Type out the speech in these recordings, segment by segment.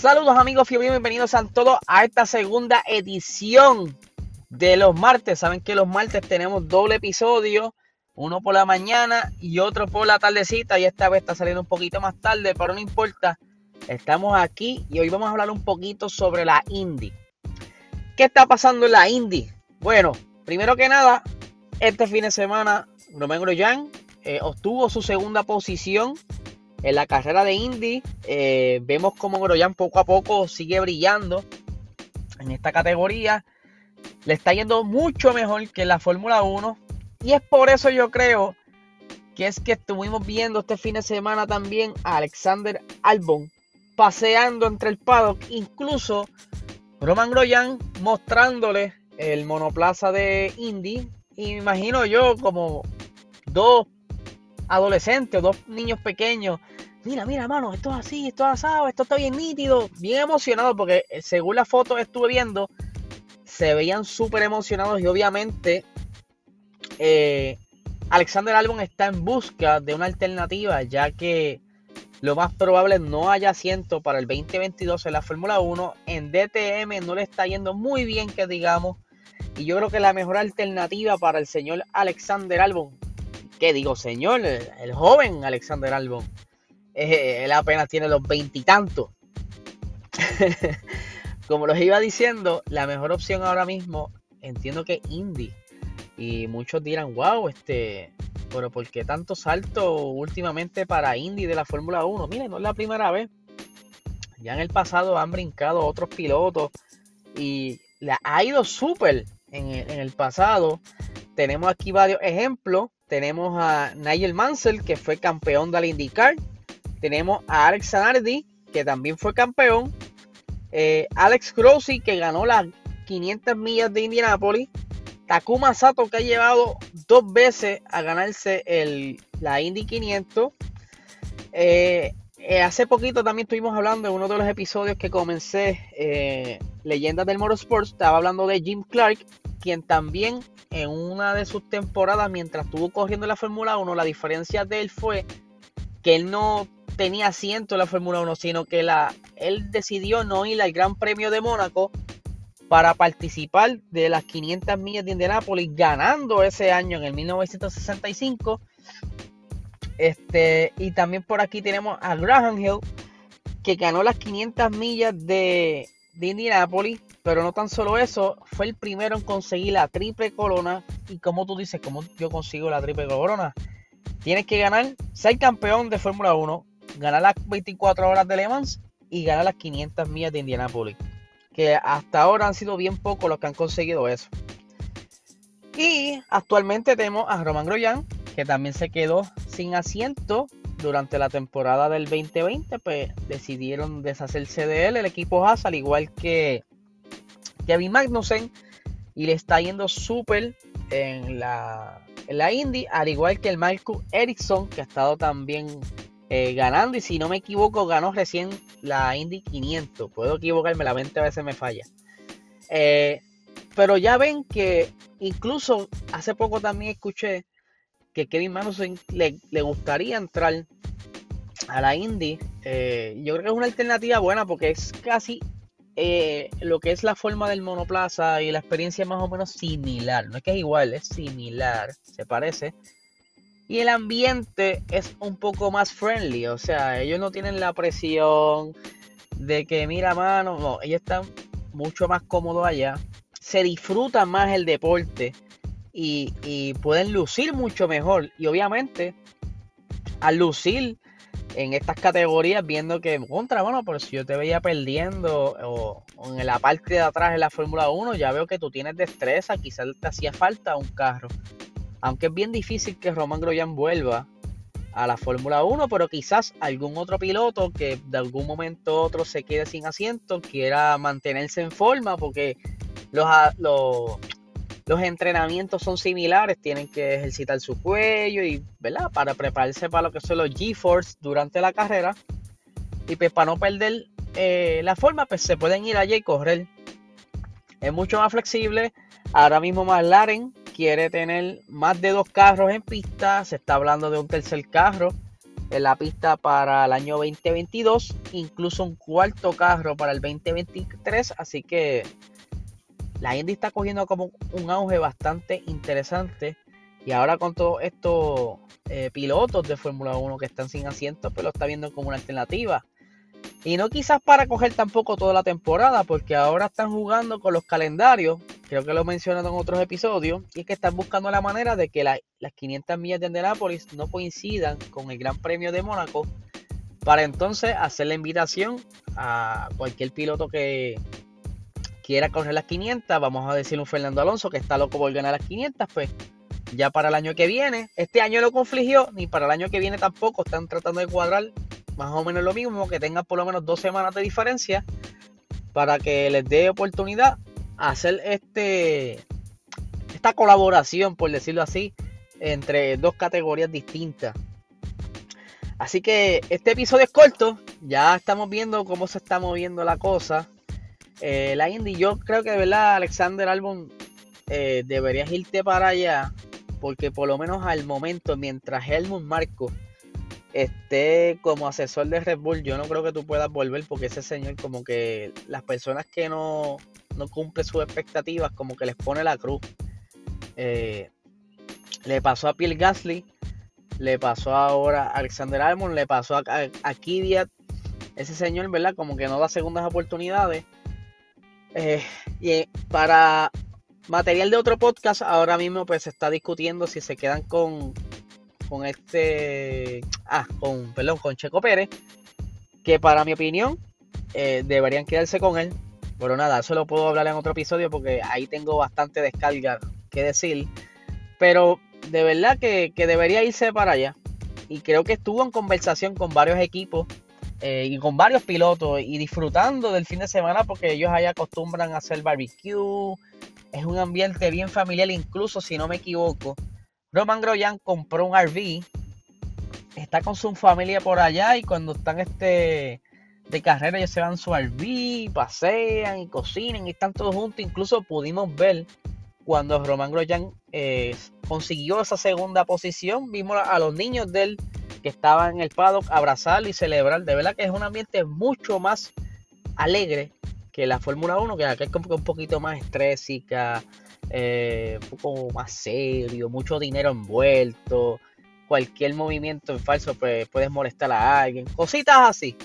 Saludos amigos, bienvenidos a todos a esta segunda edición de los martes. Saben que los martes tenemos doble episodio, uno por la mañana y otro por la tardecita y esta vez está saliendo un poquito más tarde, pero no importa. Estamos aquí y hoy vamos a hablar un poquito sobre la indie. ¿Qué está pasando en la indie? Bueno, primero que nada, este fin de semana Romain Grosjean eh, obtuvo su segunda posición en la carrera de Indy. Eh, vemos como Grosjean poco a poco sigue brillando en esta categoría. Le está yendo mucho mejor que en la Fórmula 1. Y es por eso yo creo que es que estuvimos viendo este fin de semana también a Alexander Albon paseando entre el paddock. Incluso Roman Grosjean mostrándole el monoplaza de Indy. Y me imagino yo como dos adolescentes o dos niños pequeños. Mira, mira, mano, esto es así, esto es asado, esto está bien nítido, bien emocionado, porque eh, según las fotos que estuve viendo, se veían súper emocionados y obviamente eh, Alexander Albon está en busca de una alternativa, ya que lo más probable no haya asiento para el 2022 en la Fórmula 1. En DTM no le está yendo muy bien, que digamos. Y yo creo que la mejor alternativa para el señor Alexander Albon ¿Qué digo, señor? El, joven Alexander Albon. Eh, él apenas tiene los veintitantos. Como los iba diciendo, la mejor opción ahora mismo entiendo que Indy. Y muchos dirán, wow, este, pero ¿por qué tanto salto últimamente para Indy de la Fórmula 1? Miren, no es la primera vez. Ya en el pasado han brincado otros pilotos y le ha ido súper en, en el pasado. Tenemos aquí varios ejemplos. Tenemos a Nigel Mansell, que fue campeón de la IndyCar. Tenemos a Alex Zanardi, que también fue campeón. Eh, Alex Grossi, que ganó las 500 millas de Indianapolis. Takuma Sato, que ha llevado dos veces a ganarse el, la Indy 500. Eh, eh, hace poquito también estuvimos hablando en uno de los episodios que comencé, Leyendas del Motorsports, estaba hablando de Jim Clark, quien también en una de sus temporadas, mientras estuvo corriendo la Fórmula 1, la diferencia de él fue que él no tenía asiento en la Fórmula 1, sino que la, él decidió no ir al Gran Premio de Mónaco para participar de las 500 millas de Indianápolis, ganando ese año en el 1965. Este, y también por aquí tenemos a Graham Hill, que ganó las 500 millas de, de Indianápolis pero no tan solo eso, fue el primero en conseguir la triple corona. Y como tú dices, ¿cómo yo consigo la triple corona? Tienes que ganar, ser campeón de Fórmula 1, ganar las 24 horas de Le Mans y ganar las 500 millas de Indianapolis. Que hasta ahora han sido bien pocos los que han conseguido eso. Y actualmente tenemos a Roman Grosjean, que también se quedó sin asiento durante la temporada del 2020. Pues decidieron deshacerse de él, el equipo Haas, al igual que Kevin Magnussen y le está yendo súper en la, en la Indy, al igual que el Marcus Ericsson, que ha estado también eh, ganando. Y si no me equivoco, ganó recién la Indy 500. Puedo equivocarme, la mente a veces me falla. Eh, pero ya ven que incluso hace poco también escuché que Kevin Magnussen le, gustaría entrar a la Indy. Eh, yo creo que es una alternativa buena porque es casi lo que es la forma del monoplaza y la experiencia más o menos similar. No es que es igual, es similar, se parece. Y el ambiente es un poco más friendly, o sea, ellos no tienen la presión de que, mira, mano, no, ellos están mucho más cómodos allá. Se disfruta más el deporte y, pueden lucir mucho mejor. Y obviamente, al lucir en estas categorías viendo que contra, bueno, pero si yo te veía perdiendo o, en la parte de atrás de la Fórmula 1, ya veo que tú tienes destreza, quizás te hacía falta un carro. Aunque es bien difícil que Roman Grosjean vuelva a la Fórmula 1, pero quizás algún otro piloto que de algún momento otro se quede sin asiento quiera mantenerse en forma porque los, los entrenamientos son similares, tienen que ejercitar su cuello y, ¿verdad? Para prepararse para lo que son los G-Force durante la carrera. Y pues para no perder eh, la forma, pues se pueden ir allí y correr. Es mucho más flexible. Ahora mismo McLaren quiere tener más de dos carros en pista. Se está hablando de un tercer carro. en la pista para el año 2022, incluso un cuarto carro para el 2023, así que la Indy está cogiendo como un auge bastante interesante y ahora con todos estos eh, pilotos de Fórmula 1 que están sin asiento, pues lo está viendo como una alternativa. Y no quizás para coger tampoco toda la temporada, porque ahora están jugando con los calendarios, creo que lo he mencionado en otros episodios, y es que están buscando la manera de que las 500 millas de Indianapolis no coincidan con el Gran Premio de Mónaco, para entonces hacer la invitación a cualquier piloto que quiera correr las 500, vamos a decir un Fernando Alonso que está loco por ganar las 500, pues ya para el año que viene, este año no confligió, ni para el año que viene tampoco, están tratando de cuadrar más o menos lo mismo, que tengan por lo menos dos semanas de diferencia para que les dé oportunidad hacer este esta colaboración, por decirlo así, entre dos categorías distintas. Así que este episodio es corto, ya estamos viendo cómo se está moviendo la cosa. Eh, la Indy, yo creo que de verdad, Alexander Albon, eh, deberías irte para allá, porque por lo menos al momento, mientras Helmut Marco esté como asesor de Red Bull, yo no creo que tú puedas volver porque ese señor como que las personas que no, no cumplen sus expectativas como que les pone la cruz. Eh, le pasó a Pierre Gasly, le pasó ahora a Alexander Albon, le pasó a, a, Ese señor, ¿verdad? Como que no da segundas oportunidades. Eh, y para material de otro podcast, ahora mismo pues se está discutiendo si se quedan con con este, ah, con, perdón, con Checo Pérez, que para mi opinión eh, deberían quedarse con él. Pero nada, eso lo puedo hablar en otro episodio porque ahí tengo bastante descarga que decir. Pero de verdad que, debería irse para allá. Y creo que estuvo en conversación con varios equipos eh, y con varios pilotos y disfrutando del fin de semana porque ellos ahí acostumbran a hacer barbecue. Es un ambiente bien familiar, incluso si no me equivoco. Roman Groyan compró un RV, está con su familia por allá y cuando están este de carrera ellos se van su RV, pasean y cocinan y están todos juntos. Incluso pudimos ver cuando Roman Groyan eh, consiguió esa segunda posición, vimos a los niños de él que estaban en el paddock abrazar y celebrar. De verdad que es un ambiente mucho más alegre que la Fórmula 1, que acá es como un poquito más estrésica, eh, un poco más serio, mucho dinero envuelto, cualquier movimiento en falso pues, puedes molestar a alguien, cositas así.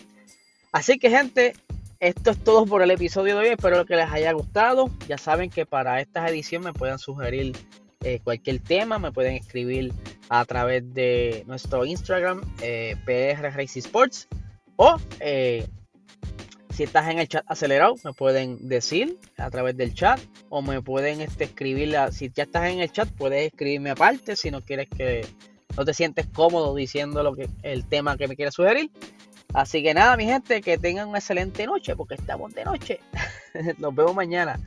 Así que gente, esto es todo por el episodio de hoy, espero que les haya gustado. Ya saben que para estas ediciones me pueden sugerir eh, cualquier tema, me pueden escribir a través de nuestro Instagram, eh, PR o eh, si estás en el chat acelerado, me pueden decir a través del chat o me pueden este, escribir. Si ya estás en el chat, puedes escribirme aparte si no quieres que no te sientes cómodo diciendo lo que el tema que me quieras sugerir. Así que nada, mi gente, que tengan una excelente noche porque estamos de noche. Nos vemos mañana.